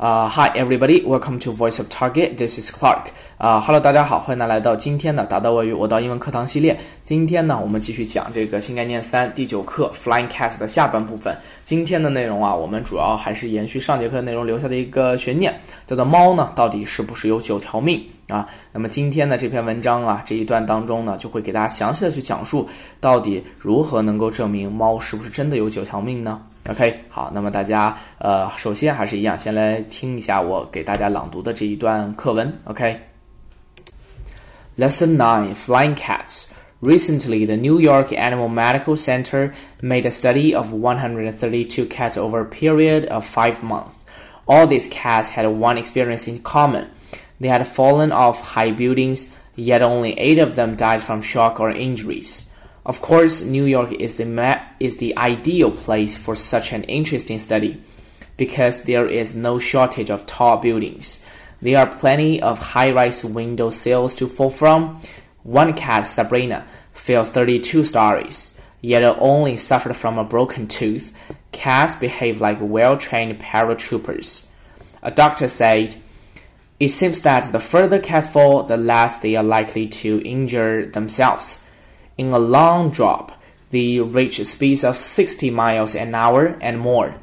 Uh, hi everybody, welcome to Voice of Target. This is Clark. 啊、h e l l o 大家好，欢迎大家来到今天的达到外语我到英文课堂系列。今天呢，我们继续讲这个新概念三第九课 Flying Cat 的下半部分。今天的内容啊，我们主要还是延续上节课内容留下的一个悬念，叫做猫呢到底是不是有九条命啊？那么今天的这篇文章啊，这一段当中呢，就会给大家详细的去讲述，到底如何能够证明猫是不是真的有九条命呢 ？OK，好，那么大家呃，首先还是一样，先来听一下我给大家朗读的这一段课文。OK，Lesson Nine: Flying Cats. Recently, the New York Animal Medical Center made a study of 132 cats over a period of five months. All these cats had one experience in common. They had fallen off high buildings, yet only eight of them died from shock or injuries. Of course, New York is the is the ideal place for such an interesting study because there is no shortage of tall buildings. There are plenty of high-rise window sills to fall from. One cat, Sabrina, fell 32 stories, yet only suffered from a broken tooth. Cats behave like well-trained paratroopers. A doctor said, "It seems that the further cats fall, the less they are likely to injure themselves." In a long drop, they reach speeds of 60 miles an hour and more.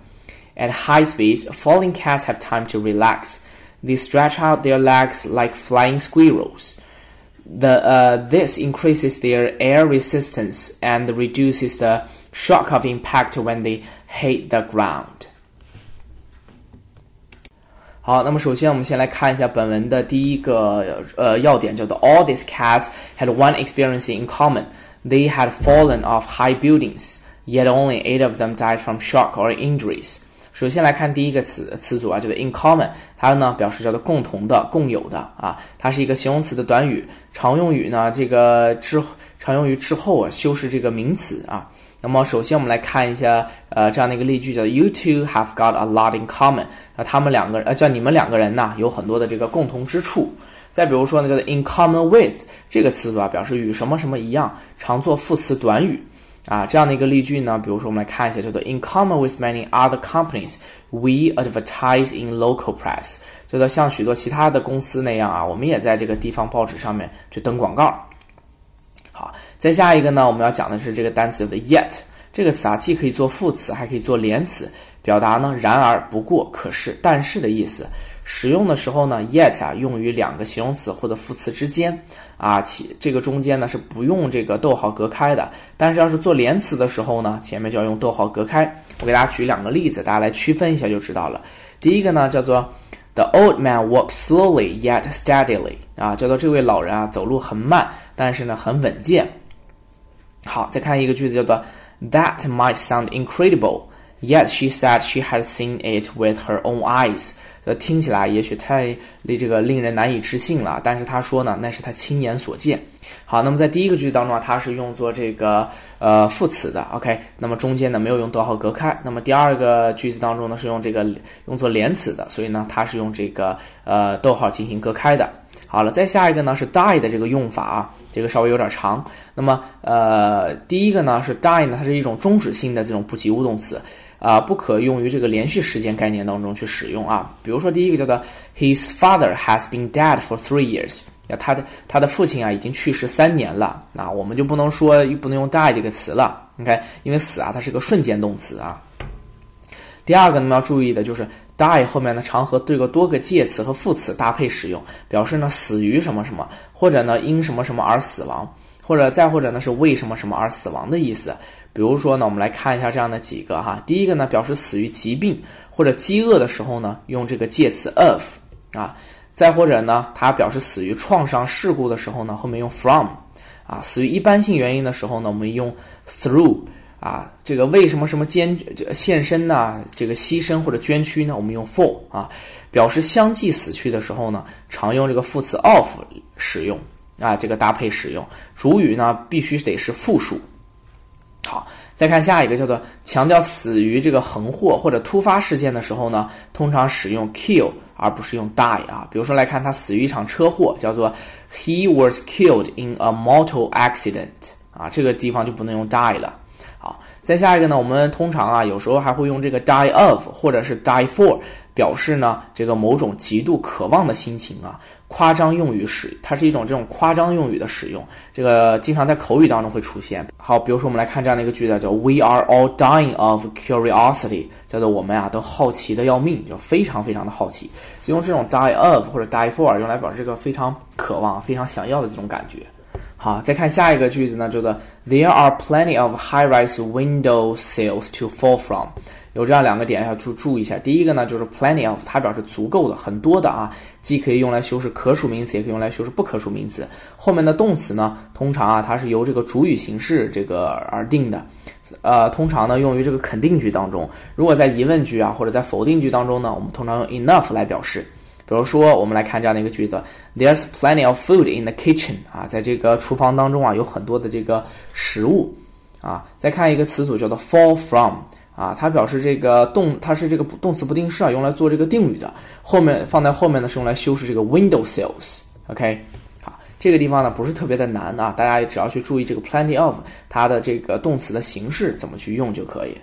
At high speeds, falling cats have time to relax. They stretch out their legs like flying squirrels. The, uh, this increases their air resistance and reduces the shock of impact when they hit the ground. 好，那么首先我们先来看一下本文的第一个呃要点，叫做 All these cats had one experience in common. They had fallen off high buildings, yet only eight of them died from shock or injuries. 首先来看第一个词词组啊，叫做 in common，它呢表示叫做共同的、共有的啊，它是一个形容词的短语，常用于呢这个之常用于之后啊修饰这个名词啊。那么首先我们来看一下呃这样的一个例句，叫 You two have got a lot in common。那他们两个呃叫你们两个人呢有很多的这个共同之处。再比如说呢，叫做 in common with 这个词组啊，表示与什么什么一样，常做副词短语啊。这样的一个例句呢，比如说我们来看一下，叫做 in common with many other companies, we advertise in local press。叫做像许多其他的公司那样啊，我们也在这个地方报纸上面去登广告。好，再下一个呢，我们要讲的是这个单词叫做 yet 这个词啊，既可以做副词，还可以做连词，表达呢然而、不过、可是、但是的意思。使用的时候呢，yet 啊用于两个形容词或者副词之间啊，其这个中间呢是不用这个逗号隔开的。但是要是做连词的时候呢，前面就要用逗号隔开。我给大家举两个例子，大家来区分一下就知道了。第一个呢叫做 The old man walks slowly yet steadily 啊，叫做这位老人啊走路很慢，但是呢很稳健。好，再看一个句子叫做 That might sound incredible, yet she said she had seen it with her own eyes. 呃，听起来也许太令这个令人难以置信了，但是他说呢，那是他亲眼所见。好，那么在第一个句子当中啊，它是用作这个呃副词的，OK，那么中间呢没有用逗号隔开。那么第二个句子当中呢是用这个用作连词的，所以呢它是用这个呃逗号进行隔开的。好了，再下一个呢是 die 的这个用法啊，这个稍微有点长。那么呃第一个呢是 die 呢，它是一种终止性的这种不及物动词。啊，不可用于这个连续时间概念当中去使用啊。比如说，第一个叫做 His father has been dead for three years。那他的他的父亲啊已经去世三年了。那我们就不能说不能用 die 这个词了。OK，因为死啊，它是个瞬间动词啊。第二个呢要注意的就是 die 后面呢常和这个多个介词和副词搭配使用，表示呢死于什么什么，或者呢因什么什么而死亡，或者再或者呢是为什么什么而死亡的意思。比如说呢，我们来看一下这样的几个哈。第一个呢，表示死于疾病或者饥饿的时候呢，用这个介词 of 啊；再或者呢，它表示死于创伤事故的时候呢，后面用 from 啊；死于一般性原因的时候呢，我们用 through 啊。这个为什么什么捐献身呢？这个牺牲或者捐躯呢？我们用 for 啊。表示相继死去的时候呢，常用这个副词 of 使用啊，这个搭配使用。主语呢，必须得是复数。好，再看下一个，叫做强调死于这个横祸或者突发事件的时候呢，通常使用 kill 而不是用 die 啊。比如说来看他死于一场车祸，叫做 he was killed in a mortal accident 啊，这个地方就不能用 die 了。好，再下一个呢，我们通常啊，有时候还会用这个 die of 或者是 die for 表示呢这个某种极度渴望的心情啊。夸张用语使，它是一种这种夸张用语的使用，这个经常在口语当中会出现。好，比如说我们来看这样的一个句子，叫 We are all dying of curiosity，叫做我们啊都好奇的要命，就非常非常的好奇。就用这种 die of 或者 die for 用来表示这个非常渴望、非常想要的这种感觉。好，再看下一个句子呢，叫做 There are plenty of high-rise window sills to fall from。有这样两个点要注注意一下。第一个呢，就是 plenty of，它表示足够的、很多的啊，既可以用来修饰可数名词，也可以用来修饰不可数名词。后面的动词呢，通常啊，它是由这个主语形式这个而定的，呃，通常呢用于这个肯定句当中。如果在疑问句啊或者在否定句当中呢，我们通常用 enough 来表示。比如说，我们来看这样的一个句子：There's plenty of food in the kitchen。啊，在这个厨房当中啊，有很多的这个食物。啊，再看一个词组叫做 fall from。啊，它表示这个动，它是这个动词不定式啊，用来做这个定语的。后面放在后面呢，是用来修饰这个 window sills。OK，好，这个地方呢不是特别的难啊，大家只要去注意这个 plenty of 它的这个动词的形式怎么去用就可以。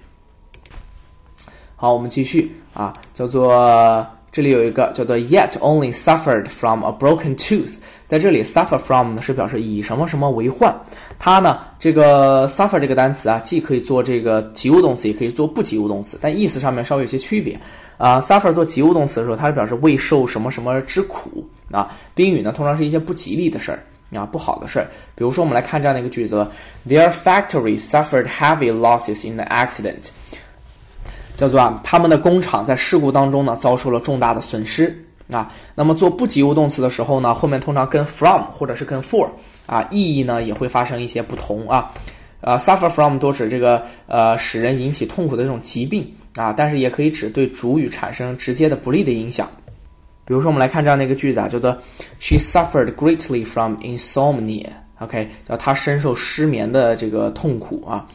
好，我们继续啊，叫做这里有一个叫做 yet only suffered from a broken tooth。在这里，suffer from 呢是表示以什么什么为患。它呢，这个 suffer 这个单词啊，既可以做这个及物动词，也可以做不及物动词，但意思上面稍微有些区别。啊，suffer 做及物动词的时候，它是表示未受什么什么之苦啊。宾语呢，通常是一些不吉利的事儿啊，不好的事儿。比如说，我们来看这样的一个句子：Their factory suffered heavy losses in the accident。叫做啊，他们的工厂在事故当中呢，遭受了重大的损失。啊，那么做不及物动词的时候呢，后面通常跟 from 或者是跟 for 啊，意义呢也会发生一些不同啊。呃，suffer from 多指这个呃使人引起痛苦的这种疾病啊，但是也可以指对主语产生直接的不利的影响。比如说，我们来看这样的一个句子啊，叫做 She suffered greatly from insomnia。OK，叫她深受失眠的这个痛苦啊。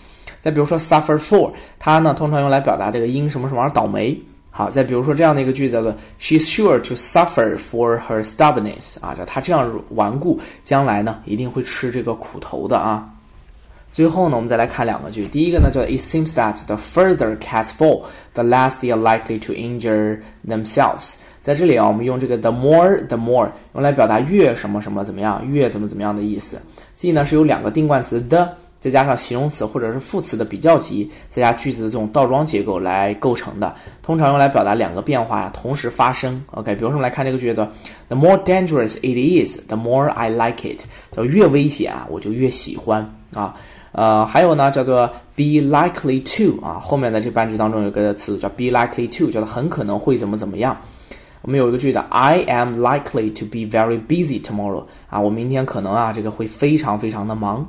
再比如说 suffer for，它呢通常用来表达这个因什么什么而倒霉。好，再比如说这样的一个句子叫做 "She's sure to suffer for her stubbornness" 啊，叫她这样顽固，将来呢一定会吃这个苦头的啊。最后呢，我们再来看两个句，第一个呢叫 "It seems that the further cats fall, the less they are likely to injure themselves"。在这里啊，我们用这个 "the more the more" 用来表达越什么什么怎么样，越怎么怎么样的意思。记呢是有两个定冠词 the。再加上形容词或者是副词的比较级，再加句子的这种倒装结构来构成的，通常用来表达两个变化呀同时发生。OK，比如说我们来看这个句子：The more dangerous it is, the more I like it。叫越危险啊，我就越喜欢啊。呃，还有呢，叫做 be likely to 啊，后面的这半句当中有个词叫 be likely to，叫做很可能会怎么怎么样。我们有一个句子：I am likely to be very busy tomorrow。啊，我明天可能啊，这个会非常非常的忙。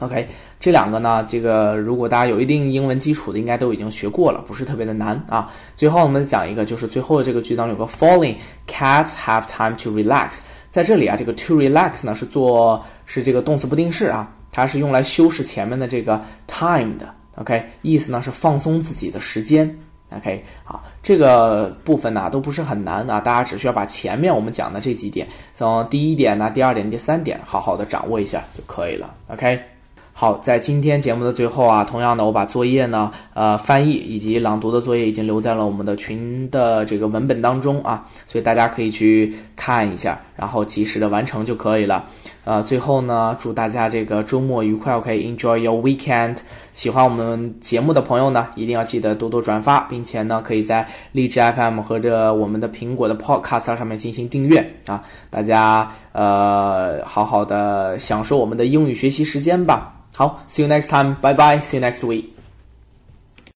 OK，这两个呢，这个如果大家有一定英文基础的，应该都已经学过了，不是特别的难啊。最后我们讲一个，就是最后的这个句当中有个 falling cats have time to relax，在这里啊，这个 to relax 呢是做是这个动词不定式啊，它是用来修饰前面的这个 time 的。OK，意思呢是放松自己的时间。OK，好，这个部分呢都不是很难啊，大家只需要把前面我们讲的这几点，从第一点呢、第二点、第三点，好好的掌握一下就可以了。OK。好，在今天节目的最后啊，同样的，我把作业呢，呃，翻译以及朗读的作业已经留在了我们的群的这个文本当中啊，所以大家可以去看一下，然后及时的完成就可以了。呃，最后呢，祝大家这个周末愉快，OK，Enjoy your weekend。喜欢我们节目的朋友呢，一定要记得多多转发，并且呢，可以在荔枝 FM 或者我们的苹果的 Podcast 上面进行订阅啊。大家呃，好好的享受我们的英语学习时间吧。好，see you next time. Bye bye. See you next week.